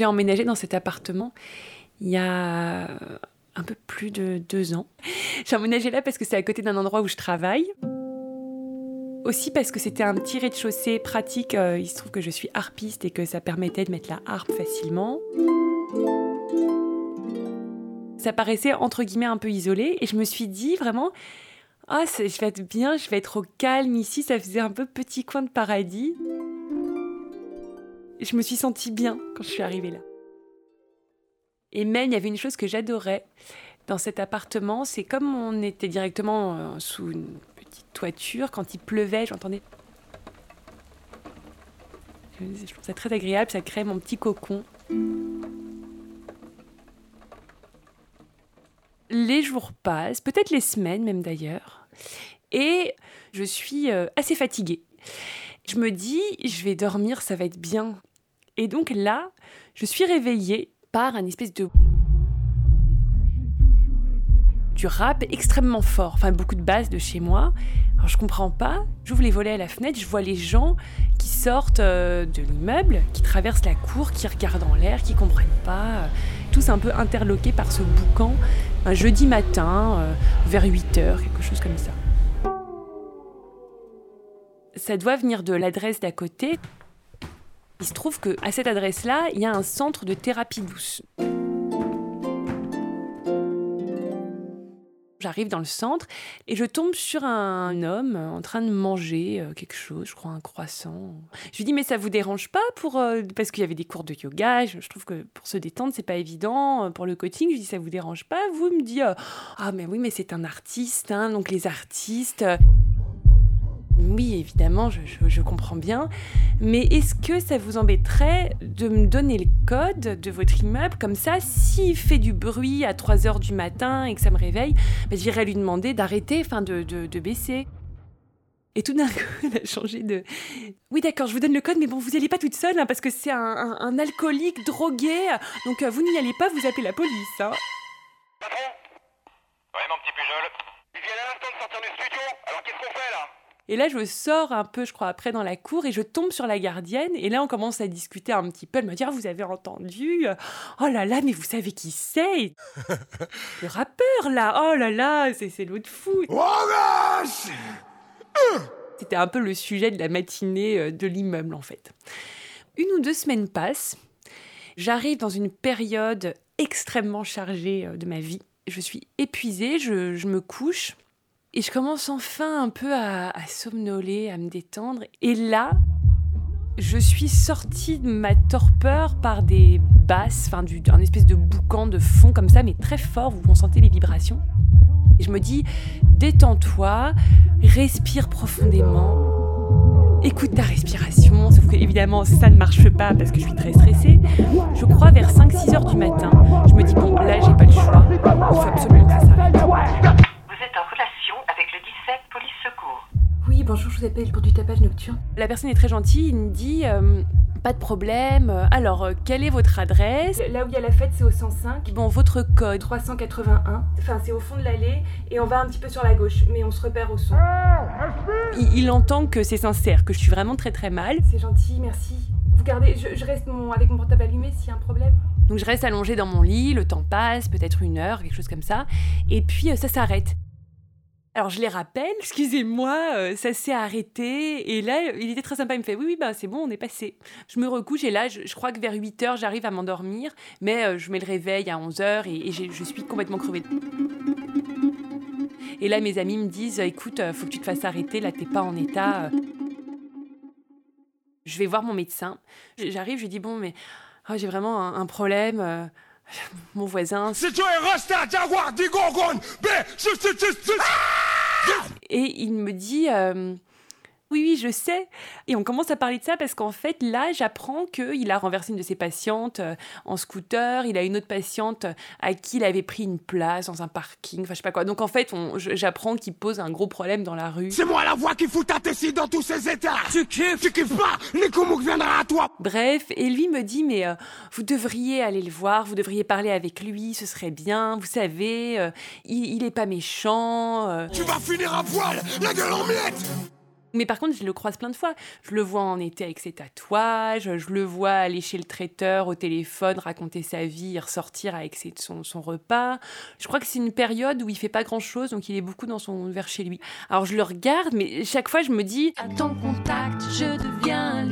J'ai emménagé dans cet appartement il y a un peu plus de deux ans. J'ai emménagé là parce que c'est à côté d'un endroit où je travaille. Aussi parce que c'était un petit rez-de-chaussée pratique. Euh, il se trouve que je suis harpiste et que ça permettait de mettre la harpe facilement. Ça paraissait entre guillemets un peu isolé et je me suis dit vraiment ah je vais être bien, je vais être au calme ici. Ça faisait un peu petit coin de paradis. Je me suis sentie bien quand je suis arrivée là. Et même, il y avait une chose que j'adorais dans cet appartement, c'est comme on était directement euh, sous une petite toiture, quand il pleuvait, j'entendais. Je trouve ça très agréable, ça crée mon petit cocon. Les jours passent, peut-être les semaines même d'ailleurs, et je suis euh, assez fatiguée. Je me dis, je vais dormir, ça va être bien. Et donc là, je suis réveillée par un espèce de du rap extrêmement fort, enfin beaucoup de basses de chez moi. Alors je comprends pas, j'ouvre les volets à la fenêtre, je vois les gens qui sortent euh, de l'immeuble, qui traversent la cour, qui regardent en l'air, qui comprennent pas, tous un peu interloqués par ce boucan, un jeudi matin, euh, vers 8 heures, quelque chose comme ça. Ça doit venir de l'adresse d'à côté. Il se trouve qu'à cette adresse-là, il y a un centre de thérapie douce. J'arrive dans le centre et je tombe sur un homme en train de manger euh, quelque chose, je crois un croissant. Je lui dis mais ça vous dérange pas pour euh, parce qu'il y avait des cours de yoga, je, trouve que pour se détendre c'est pas évident euh, pour le coaching. Je lui dis ça vous dérange pas? Vous me dit ah mais oui mais c'est un artiste hein, donc les artistes oui, évidemment, je, comprends bien. Mais est-ce que ça vous embêterait de me donner le code de votre immeuble? Comme ça, s'il fait du bruit à 3 heures du matin et que ça me réveille, bah, j'irai lui demander d'arrêter, enfin de, baisser. Et tout d'un coup, elle a changé de. Oui, d'accord, je vous donne le code, mais bon, vous n'y allez pas toute seule, hein, parce que c'est un, alcoolique drogué. Donc, euh, vous n'y allez pas, vous appelez la police. Hein. Patron Ouais, mon petit Pujol. Il vient à l'instant de sortir du studio, alors qu'est-ce qu'on fait là et là, je sors un peu, je crois, après dans la cour et je tombe sur la gardienne. Et là, on commence à discuter un petit peu. Elle me dit ah, Vous avez entendu? Oh là là, mais vous savez qui c'est? Le rappeur, là Oh là là, c'est l'autre fou C'était un peu le sujet de la matinée euh, de l'immeuble, en fait. Une ou deux semaines passent. J'arrive dans une période extrêmement chargée euh, de ma vie. Je suis épuisée, je, je me couche. Et je commence enfin un peu à, somnoler, à me détendre. Et là, je suis sortie de ma torpeur par des basses, enfin un espèce de boucan de fond comme ça, mais très fort, vous sentez les vibrations. Et je me dis, détends-toi, respire profondément, écoute ta respiration, sauf que évidemment ça ne marche pas parce que je suis très stressée. Je crois vers 5-6 heures du matin, je me dis, bon là pour du tapage nocturne. La personne est très gentille, il me dit euh, pas de problème. Alors, euh, quelle est votre adresse? Là où il y a la fête, c'est au 105. Bon, votre code 381. Enfin, c'est au fond de l'allée et on va un petit peu sur la gauche, mais on se repère au son. Il, entend que c'est sincère, que je suis vraiment très très mal. C'est gentil, merci. Vous gardez, je, reste avec mon portable allumé s'il y a un problème. Donc je reste allongée dans mon lit, le temps passe, peut-être une heure, quelque chose comme ça, et puis euh, ça s'arrête. Alors je les rappelle, excusez-moi, euh, ça s'est arrêté. Et là, il était très sympa, il me fait oui, oui, bah, c'est bon, on est passé. Je me recouche et là, je, crois que vers 8 heures, j'arrive à m'endormir, mais euh, je mets le réveil à 11 heures et, je suis complètement crevée. Et là, mes amis me disent écoute, faut que tu te fasses arrêter, là, t'es pas en état. Je vais voir mon médecin. J'arrive, je lui dis bon, mais oh, j'ai vraiment un, problème. Euh, mon voisin. C'est toi, Jaguar, et il me dit euh, oui, oui, je sais. Et on commence à parler de ça parce qu'en fait, là, j'apprends qu'il a renversé une de ses patientes euh, en scooter. Il a une autre patiente à qui il avait pris une place dans un parking. Enfin, je sais pas quoi. Donc, en fait, j'apprends qu'il pose un gros problème dans la rue. C'est moi la voix qui fout ta tessie dans tous ces états. Tu kiffes? Tu kiffes pas? Nikomouk viendra à toi. Bref, et lui me dit, mais euh, vous devriez aller le voir, vous devriez parler avec lui, ce serait bien. Vous savez, euh, il, il, est pas méchant. Tu vas finir à poil, la gueule en miettes Mais par contre, je le croise plein de fois. Je le vois en été avec ses tatouages, je le vois aller chez le traiteur au téléphone, raconter sa vie, ressortir avec son, repas. Je crois que c'est une période où il fait pas grand-chose, donc il est beaucoup dans son verre chez lui. Alors je le regarde, mais chaque fois je me dis... À ton contact, je deviens.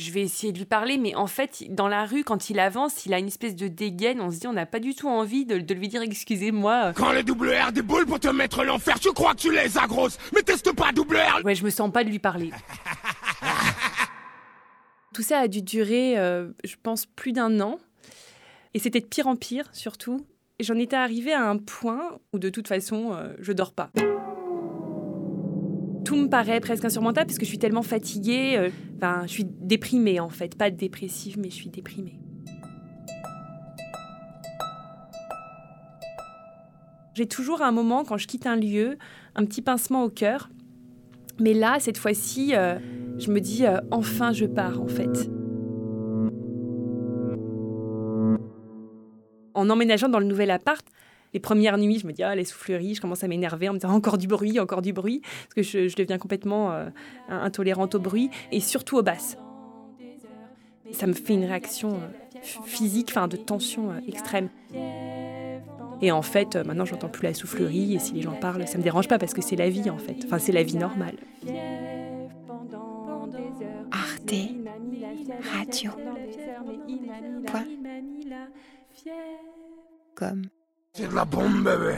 Je vais essayer de lui parler, mais en fait, dans la rue, quand il avance, il a une espèce de dégaine. On se dit, on n'a pas du tout envie de, de lui dire excusez-moi. Quand les double R déboulent pour te mettre l'enfer, tu crois que tu les as grosses Mais teste pas double R Ouais, je me sens pas de lui parler. Tout ça a dû durer, euh, je pense, plus d'un an. Et c'était de pire en pire, surtout. J'en étais arrivée à un point où, de toute façon, euh, je dors pas tout me paraît presque insurmontable parce que je suis tellement fatiguée. Euh, enfin, je suis déprimée en fait, pas dépressive, mais je suis déprimée. J'ai toujours un moment quand je quitte un lieu, un petit pincement au cœur. Mais là, cette fois-ci, euh, je me dis euh, enfin je pars en fait. En emménageant dans le nouvel appart, les premières nuits, je me dis, ah, les souffleries, je commence à m'énerver en me disant encore du bruit, encore du bruit, parce que je, deviens complètement euh, intolérante au bruit et surtout aux basses. Ça me fait une réaction euh, physique, enfin de tension euh, extrême. Et en fait, maintenant, j'entends plus la soufflerie et si les gens parlent, ça me dérange pas parce que c'est la vie en fait. Enfin, c'est la vie normale. Arte Radio. Comme. C'est de la bombe, bébé